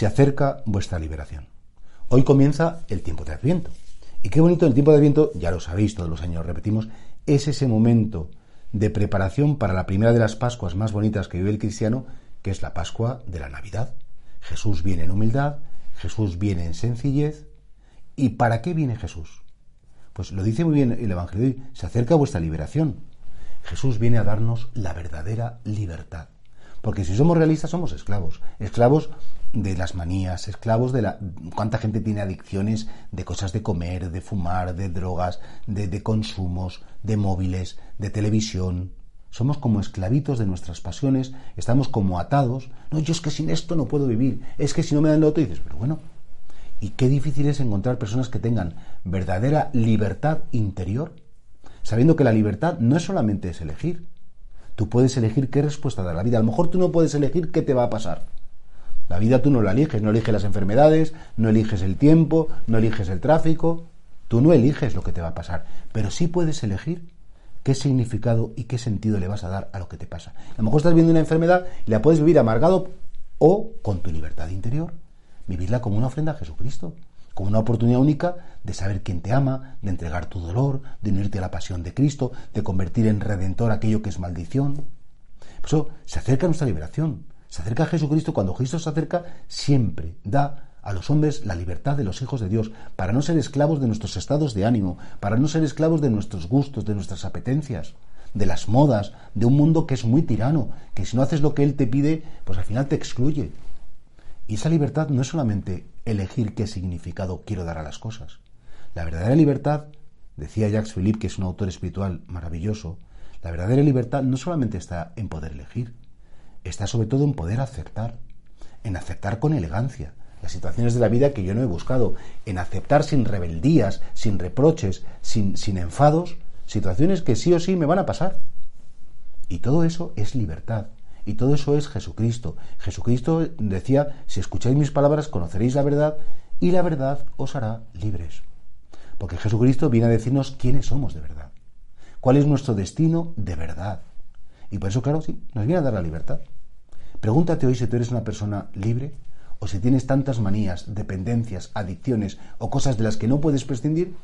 se acerca vuestra liberación. Hoy comienza el tiempo de Adviento. Y qué bonito el tiempo de Adviento, ya lo sabéis, todos los años repetimos, es ese momento de preparación para la primera de las Pascuas más bonitas que vive el cristiano, que es la Pascua de la Navidad. Jesús viene en humildad, Jesús viene en sencillez. ¿Y para qué viene Jesús? Pues lo dice muy bien el Evangelio hoy, se acerca vuestra liberación. Jesús viene a darnos la verdadera libertad. Porque si somos realistas somos esclavos, esclavos de las manías, esclavos de la... cuánta gente tiene adicciones de cosas de comer, de fumar, de drogas, de, consumos, de móviles, de televisión. Somos como esclavitos de nuestras pasiones, estamos como atados. No, yo es que sin esto no puedo vivir, es que si no me dan lo otro, dices, pero bueno, y qué difícil es encontrar personas que tengan verdadera libertad interior, sabiendo que la libertad no es solamente es elegir, Tú puedes elegir qué respuesta dar a la vida. A lo mejor tú no puedes elegir qué te va a pasar. La vida tú no la eliges, no eliges las enfermedades, no eliges el tiempo, no eliges el tráfico. Tú no eliges lo que te va a pasar, pero sí puedes elegir qué significado y qué sentido le vas a dar a lo que te pasa. A lo mejor estás viendo una enfermedad y la puedes vivir amargado o con tu libertad interior, vivirla como una ofrenda a Jesucristo como una oportunidad única de saber quién te ama, de entregar tu dolor, de unirte a la pasión de Cristo, de convertir en redentor aquello que es maldición. Por eso se acerca nuestra liberación, se acerca a Jesucristo. Cuando Cristo se acerca, siempre da a los hombres la libertad de los hijos de Dios, para no ser esclavos de nuestros estados de ánimo, para no ser esclavos de nuestros gustos, de nuestras apetencias, de las modas, de un mundo que es muy tirano, que si no haces lo que Él te pide, pues al final te excluye. Y esa libertad no es solamente elegir qué significado quiero dar a las cosas. La verdadera libertad, decía Jacques Philippe, que es un autor espiritual maravilloso, la verdadera libertad no solamente está en poder elegir, está sobre todo en poder aceptar, en aceptar con elegancia las situaciones de la vida que yo no he buscado, en aceptar sin rebeldías, sin reproches, sin, sin enfados, situaciones que sí o sí me van a pasar. Y todo eso es libertad. Y todo eso es Jesucristo. Jesucristo decía, si escucháis mis palabras, conoceréis la verdad y la verdad os hará libres. Porque Jesucristo viene a decirnos quiénes somos de verdad. ¿Cuál es nuestro destino de verdad? Y por eso, claro, sí, nos viene a dar la libertad. Pregúntate hoy si tú eres una persona libre o si tienes tantas manías, dependencias, adicciones o cosas de las que no puedes prescindir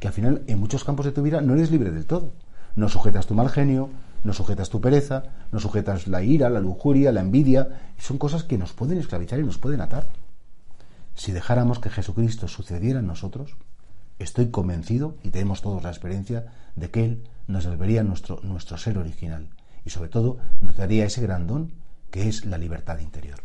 que al final en muchos campos de tu vida no eres libre del todo. No sujetas tu mal genio, no sujetas tu pereza, no sujetas la ira, la lujuria, la envidia. Son cosas que nos pueden esclavizar y nos pueden atar. Si dejáramos que Jesucristo sucediera en nosotros, estoy convencido, y tenemos todos la experiencia, de que Él nos devolvería nuestro, nuestro ser original y sobre todo nos daría ese gran don que es la libertad interior.